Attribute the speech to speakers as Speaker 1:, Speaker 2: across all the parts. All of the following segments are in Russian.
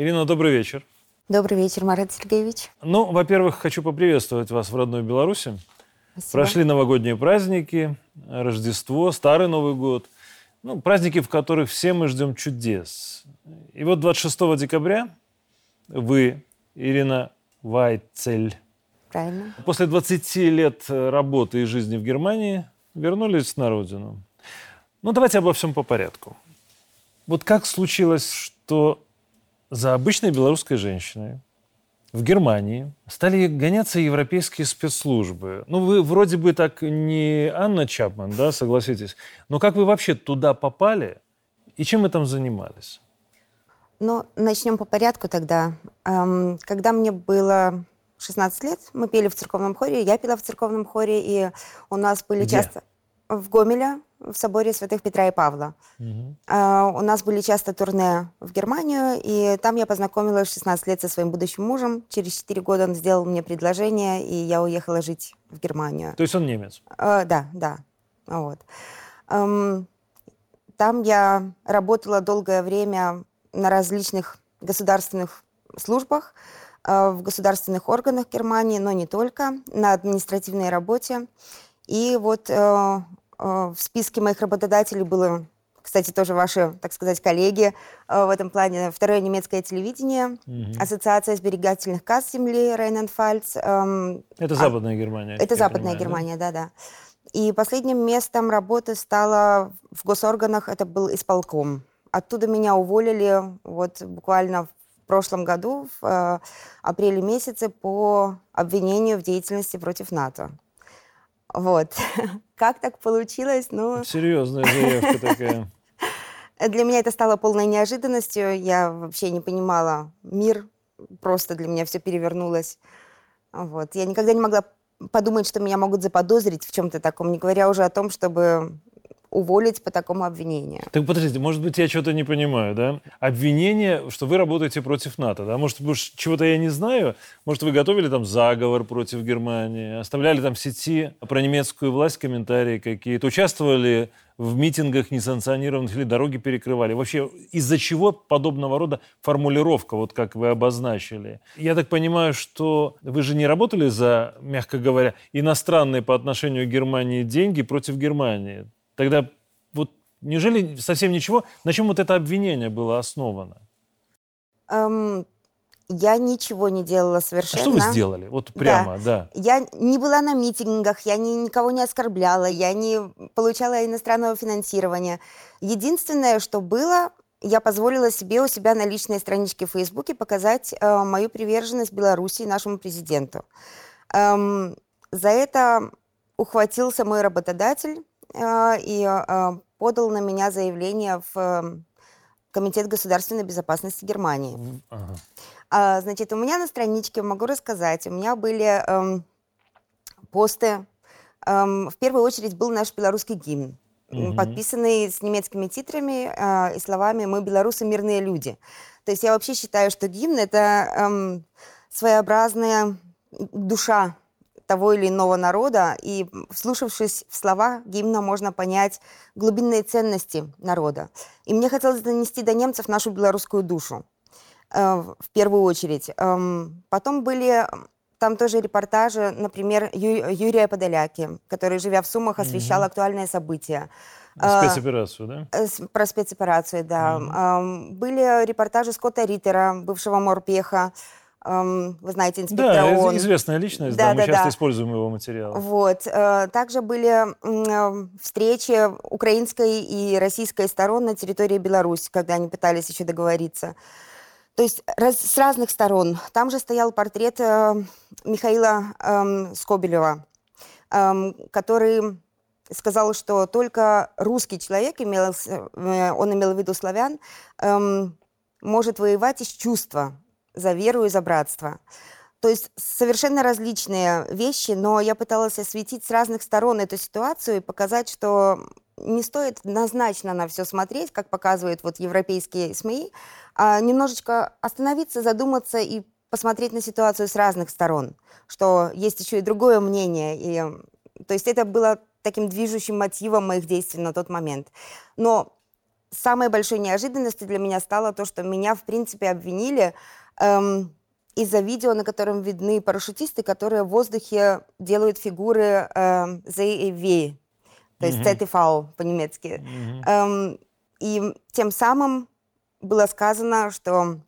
Speaker 1: Ирина, добрый вечер.
Speaker 2: Добрый вечер, Марат Сергеевич.
Speaker 1: Ну, во-первых, хочу поприветствовать вас в родной Беларуси. Спасибо. Прошли новогодние праздники, Рождество, Старый Новый год. Ну, праздники, в которых все мы ждем чудес. И вот 26 декабря вы, Ирина Вайцель,
Speaker 2: Правильно.
Speaker 1: после 20 лет работы и жизни в Германии вернулись на родину. Ну, давайте обо всем по порядку. Вот как случилось, что за обычной белорусской женщиной в Германии стали гоняться европейские спецслужбы. Ну, вы вроде бы так не Анна Чапман, да, согласитесь. Но как вы вообще туда попали и чем вы там занимались?
Speaker 2: Ну, начнем по порядку тогда. Эм, когда мне было 16 лет, мы пели в церковном хоре, я пела в церковном хоре, и у нас были
Speaker 1: Где?
Speaker 2: часто в Гомеле, в соборе святых Петра и Павла.
Speaker 1: Угу.
Speaker 2: Uh, у нас были часто турне в Германию, и там я познакомилась в 16 лет со своим будущим мужем. Через 4 года он сделал мне предложение, и я уехала жить в Германию.
Speaker 1: То есть он немец?
Speaker 2: Uh, да, да. Вот. Um, там я работала долгое время на различных государственных службах, uh, в государственных органах Германии, но не только, на административной работе. И вот в списке моих работодателей было, кстати, тоже ваши, так сказать, коллеги в этом плане. Второе немецкое телевидение,
Speaker 1: Мгм.
Speaker 2: Ассоциация сберегательных касс земли Рейн-Фальц. эм,
Speaker 1: Это
Speaker 2: а-
Speaker 1: Западная Германия.
Speaker 2: Это Западная
Speaker 1: понимаю?
Speaker 2: Германия, да-да. И последним местом работы стало в госорганах, это был исполком. Оттуда меня уволили вот буквально в прошлом году, в э, апреле месяце, по обвинению в деятельности против НАТО. Вот. Как так получилось? Ну,
Speaker 1: Серьезная заявка такая.
Speaker 2: для меня это стало полной неожиданностью. Я вообще не понимала мир. Просто для меня все перевернулось. Вот. Я никогда не могла подумать, что меня могут заподозрить в чем-то таком, не говоря уже о том, чтобы уволить по такому обвинению.
Speaker 1: Так подождите, может быть, я что-то не понимаю, да? Обвинение, что вы работаете против НАТО, да? Может, чего-то я не знаю? Может, вы готовили там заговор против Германии, оставляли там в сети про немецкую власть комментарии какие-то, участвовали в митингах несанкционированных или дороги перекрывали? Вообще, из-за чего подобного рода формулировка, вот как вы обозначили? Я так понимаю, что вы же не работали за, мягко говоря, иностранные по отношению к Германии деньги против Германии. Тогда вот неужели совсем ничего? На чем вот это обвинение было основано?
Speaker 2: Эм, я ничего не делала
Speaker 1: А
Speaker 2: совершенно.
Speaker 1: что вы сделали? Вот прямо, да.
Speaker 2: Я не была на митингах, я ни- никого не оскорбляла, я не получала иностранного финансирования. Единственное, что было, я позволила себе у себя на личной страничке в Фейсбуке показать э, мою приверженность Беларуси и нашему президенту. Эм, за это ухватился мой работодатель и э, подал на меня заявление в э, Комитет государственной безопасности Германии.
Speaker 1: Ага.
Speaker 2: А, значит, у меня на страничке, могу рассказать, у меня были эм, посты. Эм, в первую очередь был наш белорусский гимн,
Speaker 1: Мгм.
Speaker 2: подписанный с немецкими титрами э, и словами «Мы, белорусы, мирные люди». То есть я вообще считаю, что гимн — это эм, своеобразная душа того или иного народа, и вслушавшись в слова гимна, можно понять глубинные ценности народа. И мне хотелось донести до немцев нашу белорусскую душу э, в первую очередь. Эм, Потом были там тоже репортажи, например, Ю- Юрия Подоляки, который, живя в Сумах, освещал
Speaker 1: Мгм.
Speaker 2: актуальные события. А,
Speaker 1: Спецоперацию, да?
Speaker 2: Э, Про спецоперацию, да. Эм, Были репортажи Скотта Риттера, бывшего морпеха. Эм, Вы знаете, инспектора
Speaker 1: Да,
Speaker 2: ООН.
Speaker 1: известная личность, да,
Speaker 2: Да,
Speaker 1: мы
Speaker 2: да,
Speaker 1: часто
Speaker 2: да.
Speaker 1: используем его материалы.
Speaker 2: Вот. э, Также были м, э, встречи украинской и российской сторон на территории Беларуси, когда они пытались еще договориться. То есть раз- с разных сторон. Там же стоял портрет э, Михаила эм, Скобелева, эм, который сказал, что только русский человек, имел, э, он имел в виду славян, эм, может воевать из чувства за веру и за братство. То есть совершенно различные вещи, но я пыталась осветить с разных сторон эту ситуацию и показать, что не стоит однозначно на все смотреть, как показывают вот европейские СМИ, а немножечко остановиться, задуматься и посмотреть на ситуацию с разных сторон, что есть еще и другое мнение. И, то есть это было таким движущим мотивом моих действий на тот момент. Но самой большой неожиданностью для меня стало то, что меня, в принципе, обвинили эм, из-за видео, на котором видны парашютисты, которые в воздухе делают фигуры ZAV, то есть ZTV по-немецки. Эм, и тем самым было сказано, что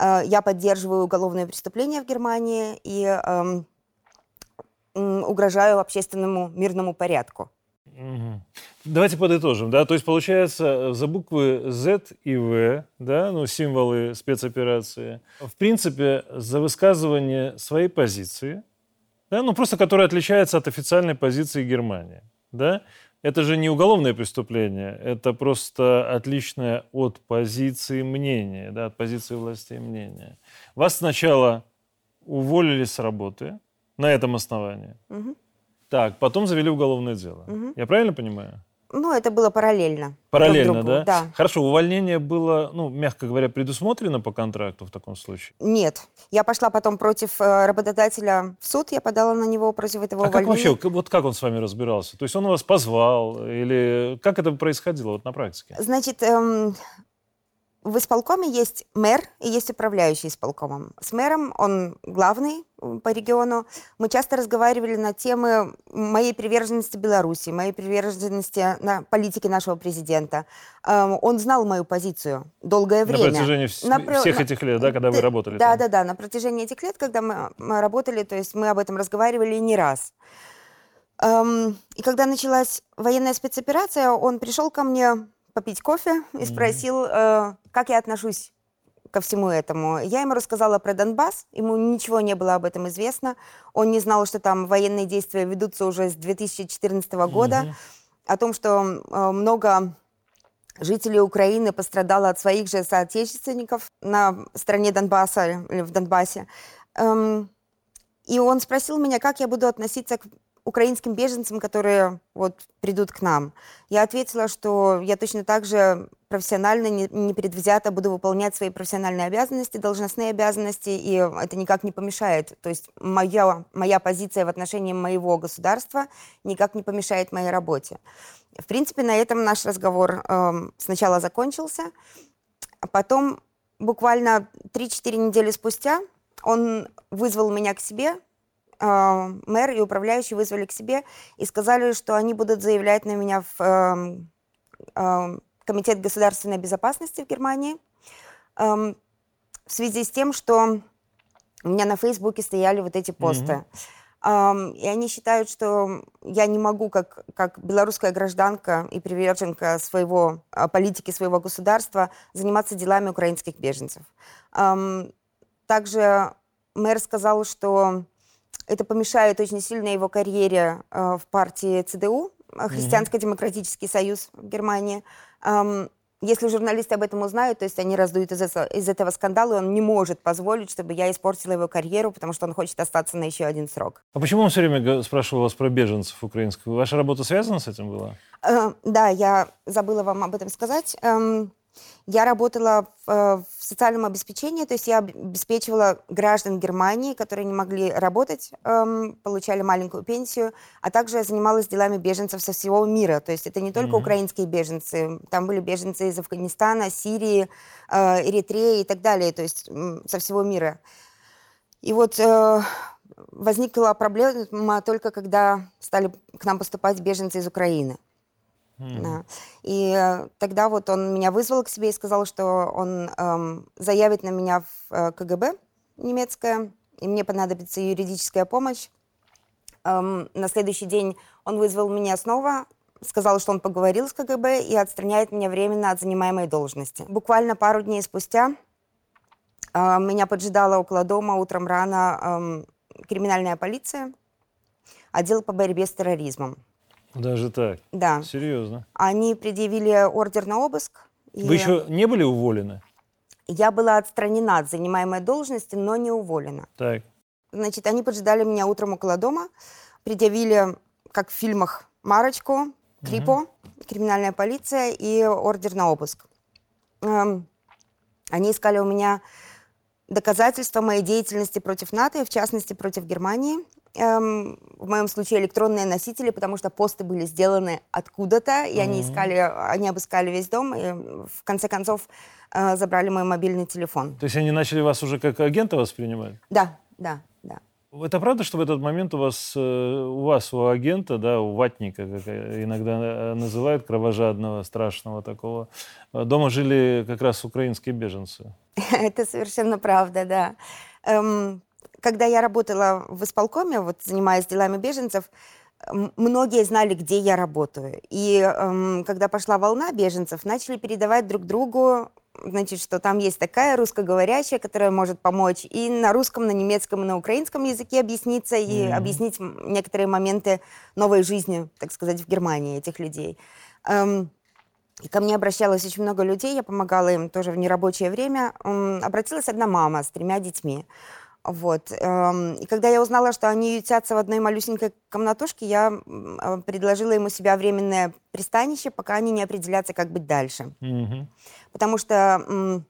Speaker 2: э, я поддерживаю уголовное преступление в Германии и эм, угрожаю общественному мирному порядку.
Speaker 1: Угу. Давайте подытожим, да, то есть получается за буквы Z и В, да, ну символы спецоперации, в принципе за высказывание своей позиции, да, ну просто которая отличается от официальной позиции Германии, да, это же не уголовное преступление, это просто отличное от позиции мнения, да, от позиции властей мнения. Вас сначала уволили с работы на этом основании. Угу. Так, потом завели уголовное дело. Угу. Я правильно понимаю?
Speaker 2: Ну, это было параллельно.
Speaker 1: Параллельно, да?
Speaker 2: Да.
Speaker 1: Хорошо, увольнение было, ну, мягко говоря, предусмотрено по контракту в таком случае?
Speaker 2: Нет. Я пошла потом против э, работодателя в суд, я подала на него против этого
Speaker 1: а
Speaker 2: увольнения.
Speaker 1: как вообще, вот как он с вами разбирался? То есть он вас позвал или как это происходило вот на практике?
Speaker 2: Значит, эм, в исполкоме есть мэр и есть управляющий исполкомом. С мэром он главный по региону. Мы часто разговаривали на темы моей приверженности Беларуси, моей приверженности на политике нашего президента. Эм, он знал мою позицию долгое время.
Speaker 1: На протяжении на, всех этих лет, да, когда вы работали?
Speaker 2: Да, там? да, да. На протяжении этих лет, когда мы, мы работали, то есть мы об этом разговаривали не раз. Эм, и когда началась военная спецоперация, он пришел ко мне попить кофе и спросил, э, как я отношусь ко всему этому. Я ему рассказала про Донбасс, ему ничего не было об этом известно. Он не знал, что там военные действия ведутся уже с 2014 года, mm-hmm. о том, что э, много жителей Украины пострадало от своих же соотечественников на стороне Донбасса или в Донбассе. Эм, и он спросил меня, как я буду относиться к украинским беженцам, которые вот придут к нам. Я ответила, что я точно так же профессионально, непредвзято буду выполнять свои профессиональные обязанности, должностные обязанности, и это никак не помешает. То есть моя, моя позиция в отношении моего государства никак не помешает моей работе. В принципе, на этом наш разговор э, сначала закончился, а потом буквально 3-4 недели спустя он вызвал меня к себе мэр и управляющий вызвали к себе и сказали, что они будут заявлять на меня в э, э, Комитет государственной безопасности в Германии э, в связи с тем, что у меня на Фейсбуке стояли вот эти посты. Mm-hmm. И они считают, что я не могу, как, как белорусская гражданка и приверженка своего, политики своего государства, заниматься делами украинских беженцев. Также мэр сказал, что это помешает очень сильно его карьере э, в партии ЦДУ, э, Христианско-демократический союз в Германии. Эм, если журналисты об этом узнают, то есть они раздуют из, из этого скандала, и он не может позволить, чтобы я испортила его карьеру, потому что он хочет остаться на еще один срок.
Speaker 1: А почему он все время спрашивал вас про беженцев украинских? Ваша работа связана с этим была?
Speaker 2: Э, да, я забыла вам об этом сказать. Эм, я работала в, э, в социальном обеспечении, то есть я обеспечивала граждан Германии, которые не могли работать, эм, получали маленькую пенсию, а также занималась делами беженцев со всего мира. То есть это не только mm-hmm. украинские беженцы, там были беженцы из Афганистана, Сирии, э, Эритреи и так далее, то есть э, со всего мира. И вот э, возникла проблема только когда стали к нам поступать беженцы из Украины. Mm. Да. И э, тогда вот он меня вызвал к себе и сказал, что он эм, заявит на меня в э, КГБ немецкое, и мне понадобится юридическая помощь. Эм, на следующий день он вызвал меня снова, сказал, что он поговорил с КГБ и отстраняет меня временно от занимаемой должности. Буквально пару дней спустя э, меня поджидала около дома утром рано э, криминальная полиция, отдел по борьбе с терроризмом.
Speaker 1: Даже так?
Speaker 2: Да.
Speaker 1: Серьезно?
Speaker 2: Они предъявили ордер на обыск.
Speaker 1: Вы еще не были уволены?
Speaker 2: Я была отстранена от занимаемой должности, но не уволена.
Speaker 1: Так.
Speaker 2: Значит, они поджидали меня утром около дома, предъявили, как в фильмах, марочку, крипо, угу. криминальная полиция и ордер на обыск. Эм, они искали у меня доказательства моей деятельности против НАТО, и в частности против Германии. Эм, в моем случае электронные носители, потому что посты были сделаны откуда-то, и mm-hmm. они искали, они обыскали весь дом, и в конце концов э, забрали мой мобильный телефон.
Speaker 1: То есть они начали вас уже как агента воспринимать?
Speaker 2: Да, да, да.
Speaker 1: Это правда, что в этот момент у вас, э, у вас, у агента, да, у ватника, как иногда э, называют, кровожадного, страшного такого, э, дома жили как раз украинские беженцы?
Speaker 2: Это совершенно правда, да. Эм, когда я работала в исполкоме, вот занимаясь делами беженцев, многие знали, где я работаю. И эм, когда пошла волна беженцев, начали передавать друг другу, значит, что там есть такая русскоговорящая, которая может помочь и на русском, на немецком, и на украинском языке объясниться и mm-hmm. объяснить некоторые моменты новой жизни, так сказать, в Германии этих людей. Эм, и ко мне обращалось очень много людей, я помогала им тоже в нерабочее время. Эм, обратилась одна мама с тремя детьми. Вот. Эм, и когда я узнала, что они ютятся в одной малюсенькой комнатушке, я э, предложила ему себя временное пристанище, пока они не определятся, как быть дальше. Mm-hmm. Потому что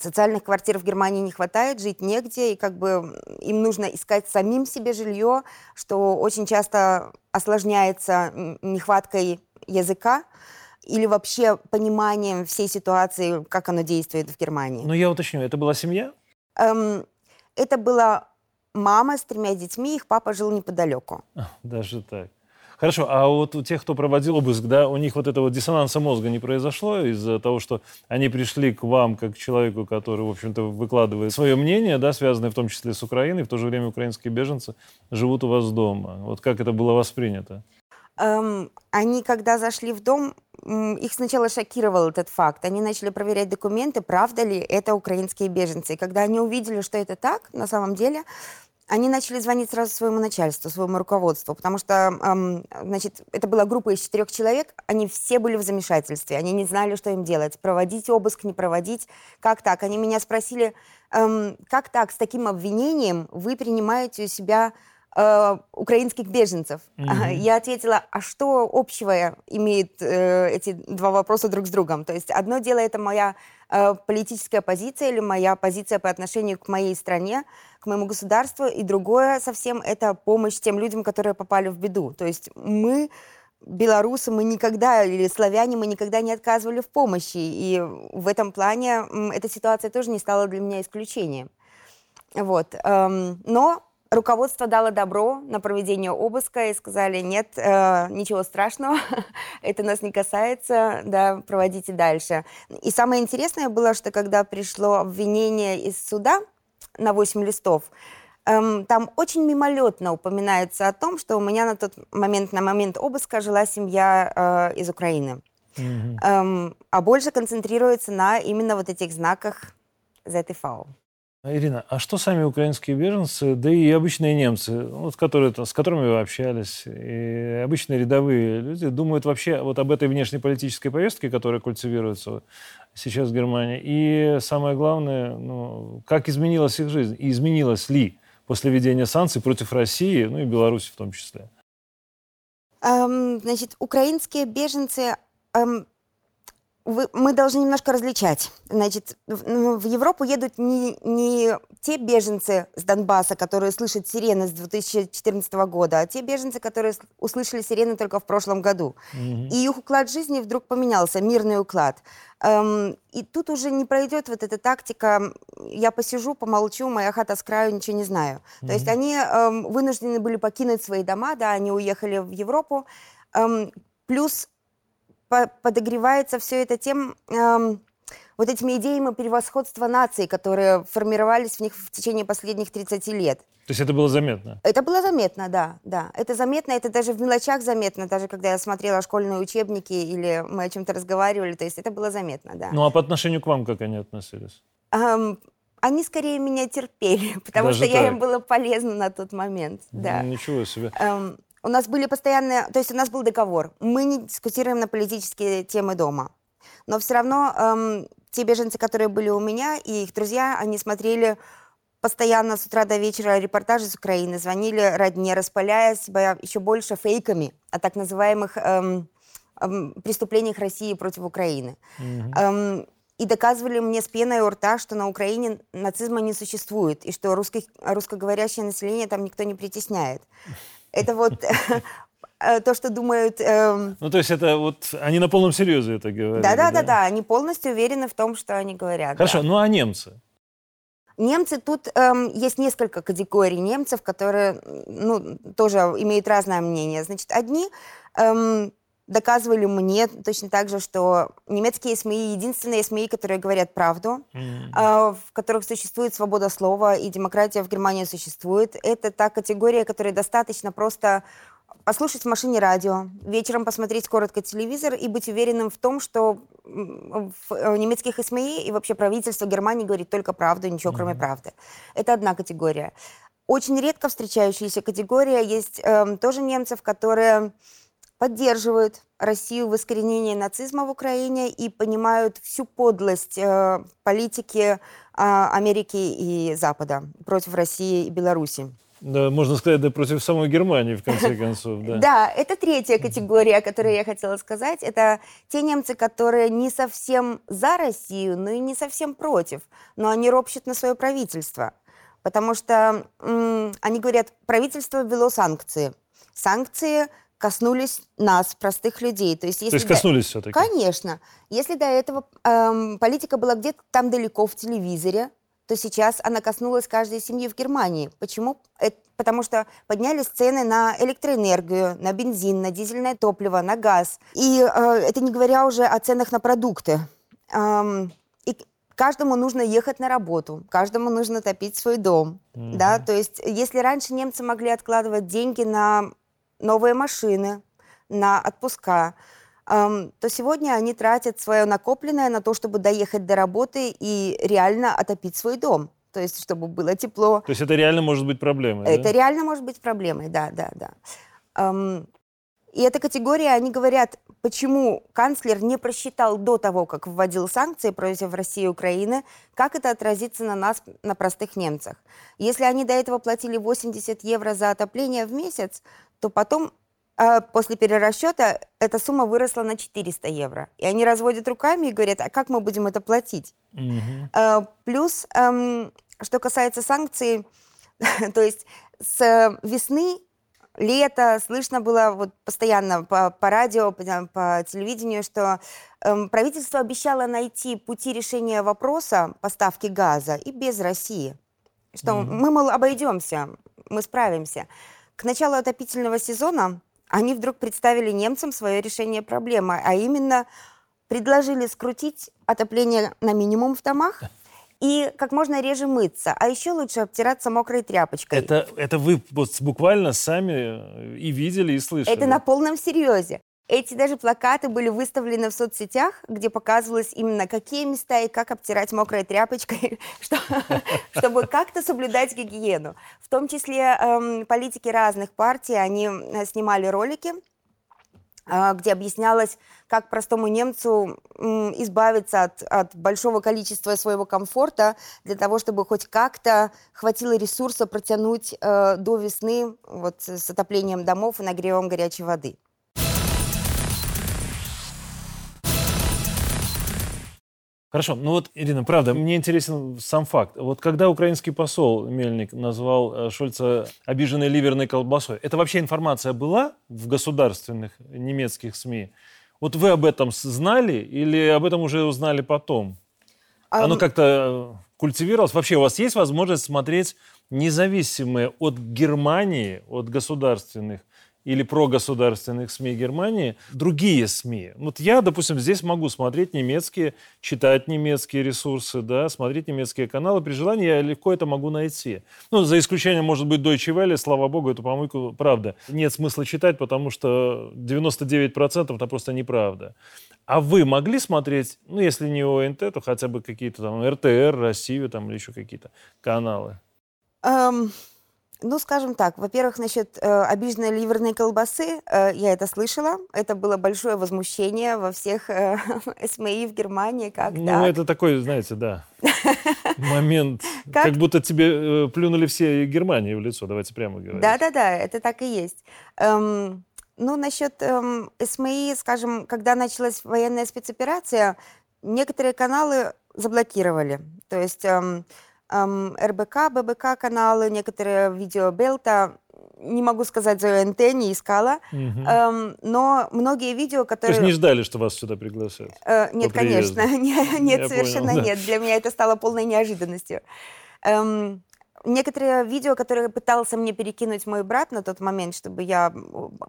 Speaker 2: социальных квартир в Германии не хватает, жить негде, и как бы им нужно искать самим себе жилье, что очень часто осложняется нехваткой языка или вообще пониманием всей ситуации, как оно действует в Германии.
Speaker 1: Ну, я уточню, это была семья?
Speaker 2: Эм, это была мама с тремя детьми, их папа жил неподалеку.
Speaker 1: Даже так. Хорошо, а вот у тех, кто проводил обыск, да, у них вот этого диссонанса мозга не произошло из-за того, что они пришли к вам как к человеку, который, в общем-то, выкладывает свое мнение, да, связанное в том числе с Украиной, в то же время украинские беженцы живут у вас дома. Вот как это было воспринято?
Speaker 2: Эм, они, когда зашли в дом, их сначала шокировал этот факт. Они начали проверять документы, правда ли это украинские беженцы. И когда они увидели, что это так, на самом деле, они начали звонить сразу своему начальству, своему руководству, потому что, эм, значит, это была группа из четырех человек, они все были в замешательстве, они не знали, что им делать, проводить обыск, не проводить, как так? Они меня спросили, эм, как так, с таким обвинением вы принимаете у себя э, украинских беженцев. Mm-hmm. Я ответила, а что общего имеют э, эти два вопроса друг с другом? То есть одно дело это моя э, политическая позиция или моя позиция по отношению к моей стране, к моему государству, и другое совсем это помощь тем людям, которые попали в беду. То есть мы белорусы, мы никогда, или славяне, мы никогда не отказывали в помощи. И в этом плане эта ситуация тоже не стала для меня исключением. Вот. Эм, но Руководство дало добро на проведение обыска и сказали, нет, э, ничего страшного, это нас не касается, да, проводите дальше. И самое интересное было, что когда пришло обвинение из суда на 8 листов, эм, там очень мимолетно упоминается о том, что у меня на тот момент, на момент обыска жила семья э, из Украины. Mm-hmm. Эм, а больше концентрируется на именно вот этих знаках ZTV.
Speaker 1: Ирина, а что сами украинские беженцы, да и обычные немцы, вот, которые, с которыми вы общались, и обычные рядовые люди думают вообще вот об этой внешнеполитической повестке, которая культивируется сейчас в Германии, и самое главное, ну, как изменилась их жизнь, и изменилась ли после введения санкций против России, ну и Беларуси в том числе?
Speaker 2: Um, значит, украинские беженцы um, вы, мы должны немножко различать. Значит, в, ну, в Европу едут не, не те беженцы с Донбасса, которые слышат сирены с 2014 года, а те беженцы, которые услышали сирены только в прошлом году. Mm-hmm. И их уклад жизни вдруг поменялся, мирный уклад. Эм, и тут уже не пройдет вот эта тактика «я посижу, помолчу, моя хата с краю, ничего не знаю». Mm-hmm. То есть они эм, вынуждены были покинуть свои дома, да, они уехали в Европу. Эм, плюс подогревается все это тем, эм, вот этими идеями превосходства наций, которые формировались в них в течение последних 30 лет.
Speaker 1: То есть это было заметно?
Speaker 2: Это было заметно, да, да. Это заметно, это даже в мелочах заметно, даже когда я смотрела школьные учебники или мы о чем-то разговаривали, то есть это было заметно, да.
Speaker 1: Ну а по отношению к вам как они относились?
Speaker 2: Эм, они скорее меня терпели, потому даже что так? я им была полезна на тот момент, да.
Speaker 1: Ничего себе.
Speaker 2: Эм, у нас были постоянные, то есть у нас был договор. Мы не дискутируем на политические темы дома. Но все равно эм, те беженцы, которые были у меня, и их друзья, они смотрели постоянно с утра до вечера репортажи с Украины, звонили родне, распаляя себя еще больше фейками о так называемых эм, эм, преступлениях России против Украины. Mm-hmm. Эм, и доказывали мне с пеной у рта, что на Украине нацизма не существует, и что русский, русскоговорящее население там никто не притесняет. Это вот э, то, что думают... Эм...
Speaker 1: Ну, то есть это вот они на полном серьезе это говорят.
Speaker 2: Да-да-да, они полностью уверены в том, что они говорят.
Speaker 1: Хорошо,
Speaker 2: да.
Speaker 1: ну а немцы?
Speaker 2: Немцы, тут эм, есть несколько категорий немцев, которые ну, тоже имеют разное мнение. Значит, одни эм, доказывали мне точно так же, что немецкие СМИ единственные СМИ, которые говорят правду, mm-hmm. э, в которых существует свобода слова и демократия в Германии существует. Это та категория, которая достаточно просто послушать в машине радио, вечером посмотреть коротко телевизор и быть уверенным в том, что в э, немецких СМИ и вообще правительство Германии говорит только правду, ничего mm-hmm. кроме правды. Это одна категория. Очень редко встречающаяся категория есть э, тоже немцев, которые поддерживают Россию в искоренении нацизма в Украине и понимают всю подлость э, политики э, Америки и Запада против России и Беларуси.
Speaker 1: Да, можно сказать, да против самой Германии, в конце концов. Да.
Speaker 2: да, это третья категория, о которой я хотела сказать. Это те немцы, которые не совсем за Россию, но и не совсем против. Но они ропщут на свое правительство. Потому что м- они говорят, правительство ввело санкции. Санкции коснулись нас, простых людей.
Speaker 1: То есть, если То есть коснулись до... все-таки?
Speaker 2: Конечно. Если до этого эм, политика была где-то там далеко в телевизоре, то сейчас она коснулась каждой семьи в Германии. Почему? Это потому что поднялись цены на электроэнергию, на бензин, на дизельное топливо, на газ. И э, это не говоря уже о ценах на продукты. Эм, и каждому нужно ехать на работу, каждому нужно топить свой дом. Mm-hmm. Да? То есть если раньше немцы могли откладывать деньги на новые машины, на отпуска, то сегодня они тратят свое накопленное на то, чтобы доехать до работы и реально отопить свой дом. То есть, чтобы было тепло.
Speaker 1: То есть это реально может быть проблемой?
Speaker 2: Это
Speaker 1: да?
Speaker 2: реально может быть проблемой, да, да, да. И эта категория, они говорят, почему канцлер не просчитал до того, как вводил санкции против России и Украины, как это отразится на нас, на простых немцах. Если они до этого платили 80 евро за отопление в месяц, то потом э, после перерасчета эта сумма выросла на 400 евро. И они разводят руками и говорят, а как мы будем это платить? Mm-hmm. Э, плюс, э, что касается санкций, то есть с весны лето слышно было вот постоянно по, по радио, по, по телевидению, что э, правительство обещало найти пути решения вопроса поставки газа и без России. Что mm-hmm. мы, мол, обойдемся, мы справимся. К началу отопительного сезона они вдруг представили немцам свое решение проблемы, а именно предложили скрутить отопление на минимум в домах и как можно реже мыться, а еще лучше обтираться мокрой тряпочкой.
Speaker 1: Это, это вы буквально сами и видели, и слышали?
Speaker 2: Это на полном серьезе. Эти даже плакаты были выставлены в соцсетях, где показывалось именно какие места и как обтирать мокрой тряпочкой, чтобы как-то соблюдать гигиену. В том числе эм, политики разных партий, они э, снимали ролики, э, где объяснялось, как простому немцу избавиться от, от большого количества своего комфорта для того, чтобы хоть как-то хватило ресурса протянуть э, до весны вот, с отоплением домов и нагревом горячей воды.
Speaker 1: Хорошо, ну вот, Ирина, правда, мне интересен сам факт. Вот когда украинский посол Мельник назвал э, Шольца обиженной ливерной колбасой, это вообще информация была в государственных немецких СМИ? Вот вы об этом знали или об этом уже узнали потом? А... Оно как-то э, культивировалось? Вообще у вас есть возможность смотреть независимые от Германии, от государственных или прогосударственных СМИ Германии другие СМИ. Вот я, допустим, здесь могу смотреть немецкие, читать немецкие ресурсы, да, смотреть немецкие каналы. При желании я легко это могу найти. Ну, за исключением, может быть, Deutsche Welle, слава богу, эту помойку, правда. Нет смысла читать, потому что 99% это просто неправда. А вы могли смотреть, ну, если не ОНТ, то хотя бы какие-то там РТР, Россию там или еще какие-то каналы?
Speaker 2: Um... Ну, скажем так, во-первых, насчет э, обиженной ливерной колбасы, э, я это слышала. Это было большое возмущение во всех э, СМИ в Германии. Как
Speaker 1: ну, так? это такой, знаете, да, момент, как? как будто тебе э, плюнули все Германии в лицо, давайте прямо говорить.
Speaker 2: Да-да-да, это так и есть. Эм, ну, насчет эм, СМИ, скажем, когда началась военная спецоперация, некоторые каналы заблокировали. То есть эм, эм, РБК, ББК каналы, некоторые видео Белта, не могу сказать за ОНТ, не искала, угу. эм, но многие видео, которые...
Speaker 1: То есть не ждали, что вас сюда пригласят?
Speaker 2: Э, нет, конечно, нет, совершенно понял, нет. Да. Для меня это стало полной неожиданностью. Эм, некоторые видео, которые пытался мне перекинуть мой брат на тот момент, чтобы я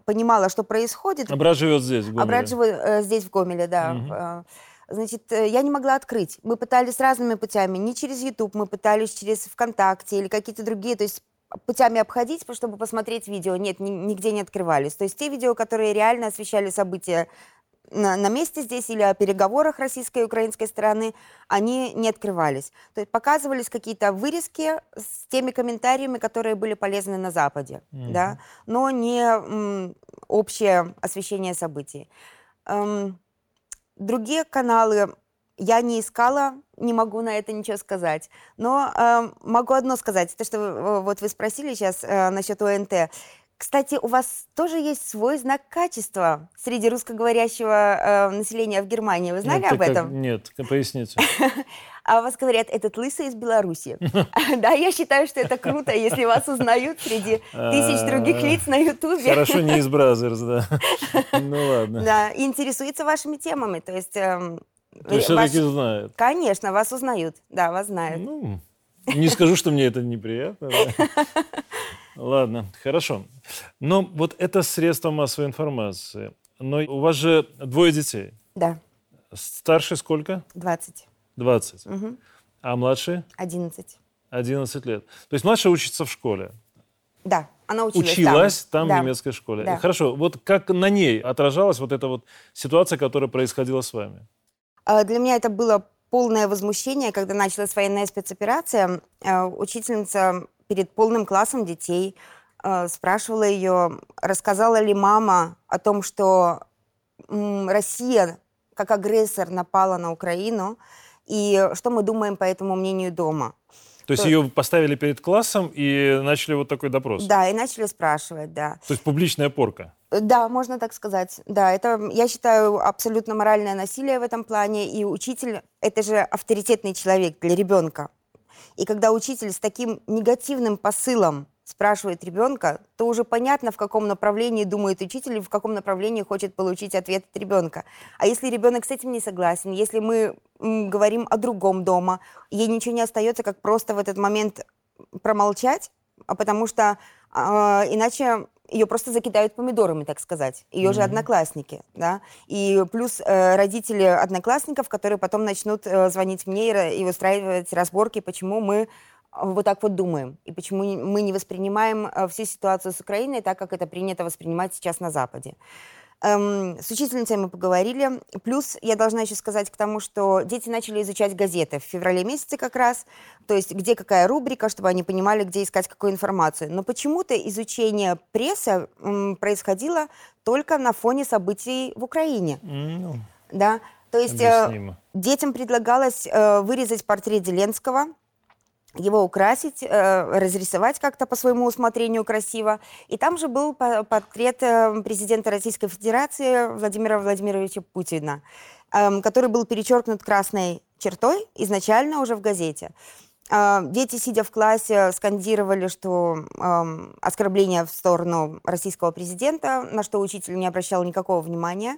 Speaker 2: понимала, что происходит.
Speaker 1: А брат живет здесь, в Гомеле?
Speaker 2: А брат живет э, здесь, в Гомеле, да. Угу. Значит, э, я не могла открыть. Мы пытались разными путями. Не через YouTube, мы пытались через ВКонтакте или какие-то другие, то есть путями обходить, чтобы посмотреть видео. Нет, ни, нигде не открывались. То есть те видео, которые реально освещали события на, на месте здесь или о переговорах российской и украинской стороны, они не открывались. То есть показывались какие-то вырезки с теми комментариями, которые были полезны на Западе, mm-hmm. да, но не м, общее освещение событий. Эм, другие каналы я не искала, не могу на это ничего сказать. Но э, могу одно сказать, то, что э, вот вы спросили сейчас э, насчет ОНТ. Кстати, у вас тоже есть свой знак качества среди русскоговорящего э, населения в Германии. Вы знали
Speaker 1: нет,
Speaker 2: об этом?
Speaker 1: Как, нет, поясните.
Speaker 2: А у вас говорят, этот лысый из Беларуси. Да, я считаю, что это круто, если вас узнают среди тысяч других а, лиц на Ютубе.
Speaker 1: Хорошо, не из Brothers, да. Ну ладно.
Speaker 2: Да, интересуется вашими темами. То есть... Эм,
Speaker 1: То есть все-таки знают?
Speaker 2: Конечно, вас узнают. Да, вас знают.
Speaker 1: Ну, не скажу, что мне это неприятно. Ладно, хорошо. Но вот это средство массовой информации. Но у вас же двое детей.
Speaker 2: Да.
Speaker 1: Старший сколько?
Speaker 2: 20.
Speaker 1: 20. Угу. А младший?
Speaker 2: 11.
Speaker 1: 11 лет. То есть младшая учится в школе?
Speaker 2: Да, она училась,
Speaker 1: училась
Speaker 2: там,
Speaker 1: там да. в немецкой школе. Да. Хорошо, вот как на ней отражалась вот эта вот ситуация, которая происходила с вами?
Speaker 2: А, для меня это было полное возмущение, когда началась военная спецоперация. А, учительница перед полным классом детей, э, спрашивала ее, рассказала ли мама о том, что Россия как агрессор напала на Украину, и что мы думаем по этому мнению дома.
Speaker 1: То есть ее поставили перед классом и начали вот такой допрос?
Speaker 2: Да, и начали спрашивать, да.
Speaker 1: То есть публичная порка?
Speaker 2: Да, можно так сказать. Да, это, я считаю, абсолютно моральное насилие в этом плане. И учитель – это же авторитетный человек для ребенка. И когда учитель с таким негативным посылом спрашивает ребенка, то уже понятно, в каком направлении думает учитель и в каком направлении хочет получить ответ от ребенка. А если ребенок с этим не согласен, если мы говорим о другом дома, ей ничего не остается, как просто в этот момент промолчать, а потому что э, иначе ее просто закидают помидорами, так сказать. Ее mm-hmm. же одноклассники, да. И плюс э, родители одноклассников, которые потом начнут э, звонить мне и, и устраивать разборки, почему мы вот так вот думаем, и почему мы не воспринимаем э, всю ситуацию с Украиной так, как это принято воспринимать сейчас на Западе. Эм, с учительницей мы поговорили. Плюс я должна еще сказать к тому, что дети начали изучать газеты в феврале месяце как раз, то есть где какая рубрика, чтобы они понимали, где искать какую информацию. Но почему-то изучение прессы м, происходило только на фоне событий в Украине. Mm. Да, то есть э, детям предлагалось э, вырезать портрет Зеленского, его украсить, э, разрисовать как-то по своему усмотрению красиво. И там же был портрет э, президента Российской Федерации Владимира Владимировича Путина, э, который был перечеркнут красной чертой изначально уже в газете. Э, дети, сидя в классе, скандировали, что э, оскорбление в сторону российского президента, на что учитель не обращал никакого внимания.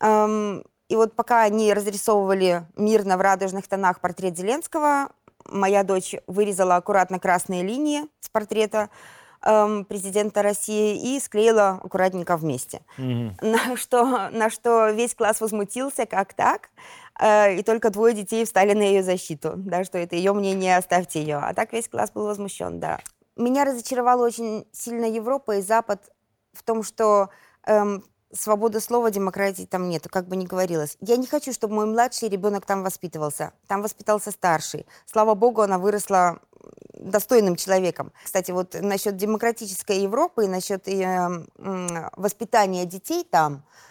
Speaker 2: Э, и вот пока они разрисовывали мирно в радужных тонах портрет Зеленского, моя дочь вырезала аккуратно красные линии с портрета эм, президента России и склеила аккуратненько вместе. Mm-hmm. На, что, на что весь класс возмутился, как так? Э, и только двое детей встали на ее защиту, да, что это ее мнение, оставьте ее. А так весь класс был возмущен, да. Меня разочаровала очень сильно Европа и Запад в том, что эм, свободы слова, демократии там нет, как бы ни говорилось. Я не хочу, чтобы мой младший ребенок там воспитывался. Там воспитался старший. Слава богу, она выросла достойным человеком. Кстати, вот насчет демократической Европы и насчет э, воспитания детей там, Э,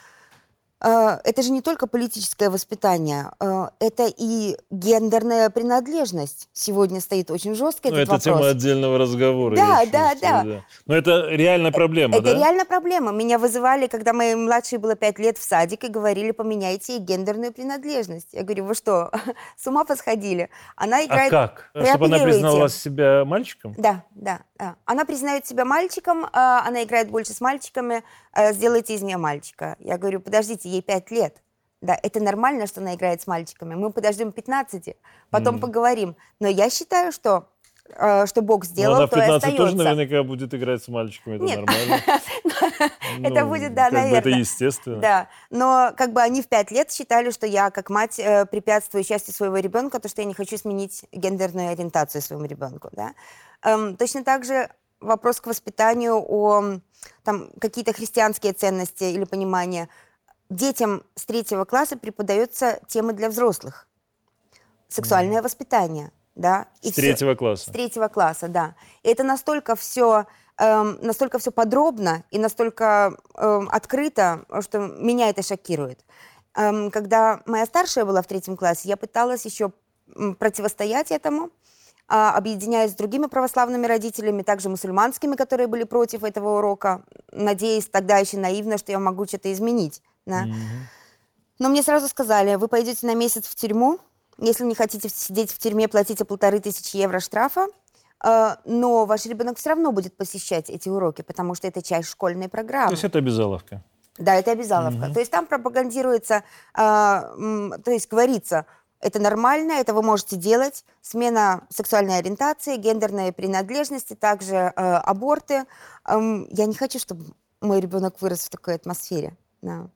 Speaker 2: это же не только политическое воспитание, э, это и гендерная принадлежность. Сегодня стоит очень жестко
Speaker 1: ну,
Speaker 2: этот
Speaker 1: это
Speaker 2: вопрос.
Speaker 1: тема отдельного разговора.
Speaker 2: Да, да, да,
Speaker 1: да. Но это реальная проблема,
Speaker 2: это
Speaker 1: да?
Speaker 2: Это реальная проблема. Меня вызывали, когда моей младшей было пять лет в садик, и говорили, поменяйте ей гендерную принадлежность. Я говорю, вы что, с ума посходили? Она
Speaker 1: А
Speaker 2: играет...
Speaker 1: как? Чтобы она признала себя мальчиком?
Speaker 2: Да, да, да. Она признает себя мальчиком, а, она играет больше с мальчиками, а, сделайте из нее мальчика. Я говорю, подождите, ей пять лет. Да, это нормально, что она играет с мальчиками. Мы подождем 15, потом mm. поговорим. Но я считаю, что э, что Бог сделал,
Speaker 1: Но она в 15
Speaker 2: то и остается.
Speaker 1: тоже наверняка будет играть с мальчиками, это
Speaker 2: Нет.
Speaker 1: нормально.
Speaker 2: Это
Speaker 1: Ну,
Speaker 2: будет, да, наверное.
Speaker 1: Это естественно.
Speaker 2: Да, но как бы они в пять лет считали, что я как мать э, препятствую счастью своего ребенка, то что я не хочу сменить гендерную ориентацию своему ребенку, да. Эм, точно так же вопрос к воспитанию о там какие-то христианские ценности или понимание. Детям с третьего класса преподается тема для взрослых. Сексуальное воспитание, да.
Speaker 1: С
Speaker 2: и всё-
Speaker 1: третьего
Speaker 2: с
Speaker 1: класса.
Speaker 2: третьего класса, да. И это настолько все, настолько все подробно и настолько эм, открыто, что меня это шокирует. Эм, когда моя старшая была в третьем классе, я пыталась еще противостоять этому, а, объединяясь с другими православными родителями, также мусульманскими, которые были против этого урока, надеясь тогда еще наивно, что я могу что-то изменить. Да.
Speaker 1: Мгм.
Speaker 2: Но мне сразу сказали, вы пойдете на месяц в тюрьму, если не хотите сидеть в тюрьме, платите полторы тысячи евро штрафа, э, но ваш ребенок все равно будет посещать эти уроки, потому что это часть школьной программы.
Speaker 1: То есть это обязаловка.
Speaker 2: Да, это обязаловка.
Speaker 1: Мгм.
Speaker 2: То есть там пропагандируется, а, то есть говорится, это нормально, это вы можете делать, смена сексуальной ориентации, гендерной принадлежности, также э, аборты. Я не хочу, чтобы мой ребенок вырос в такой атмосфере. Да.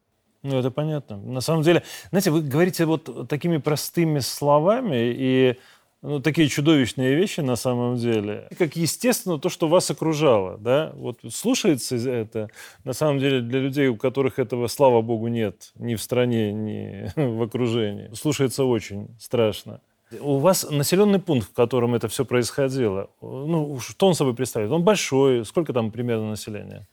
Speaker 1: Ну, это понятно. На самом деле, знаете, вы говорите вот такими простыми словами и ну, такие чудовищные вещи на самом деле. Как естественно то, что вас окружало, да? Вот слушается это, на самом деле, для людей, у которых этого, слава богу, нет ни в стране, ни в окружении. Слушается очень страшно. У вас населенный пункт, в котором это все происходило, ну, что он собой представляет? Он большой, сколько там примерно населения?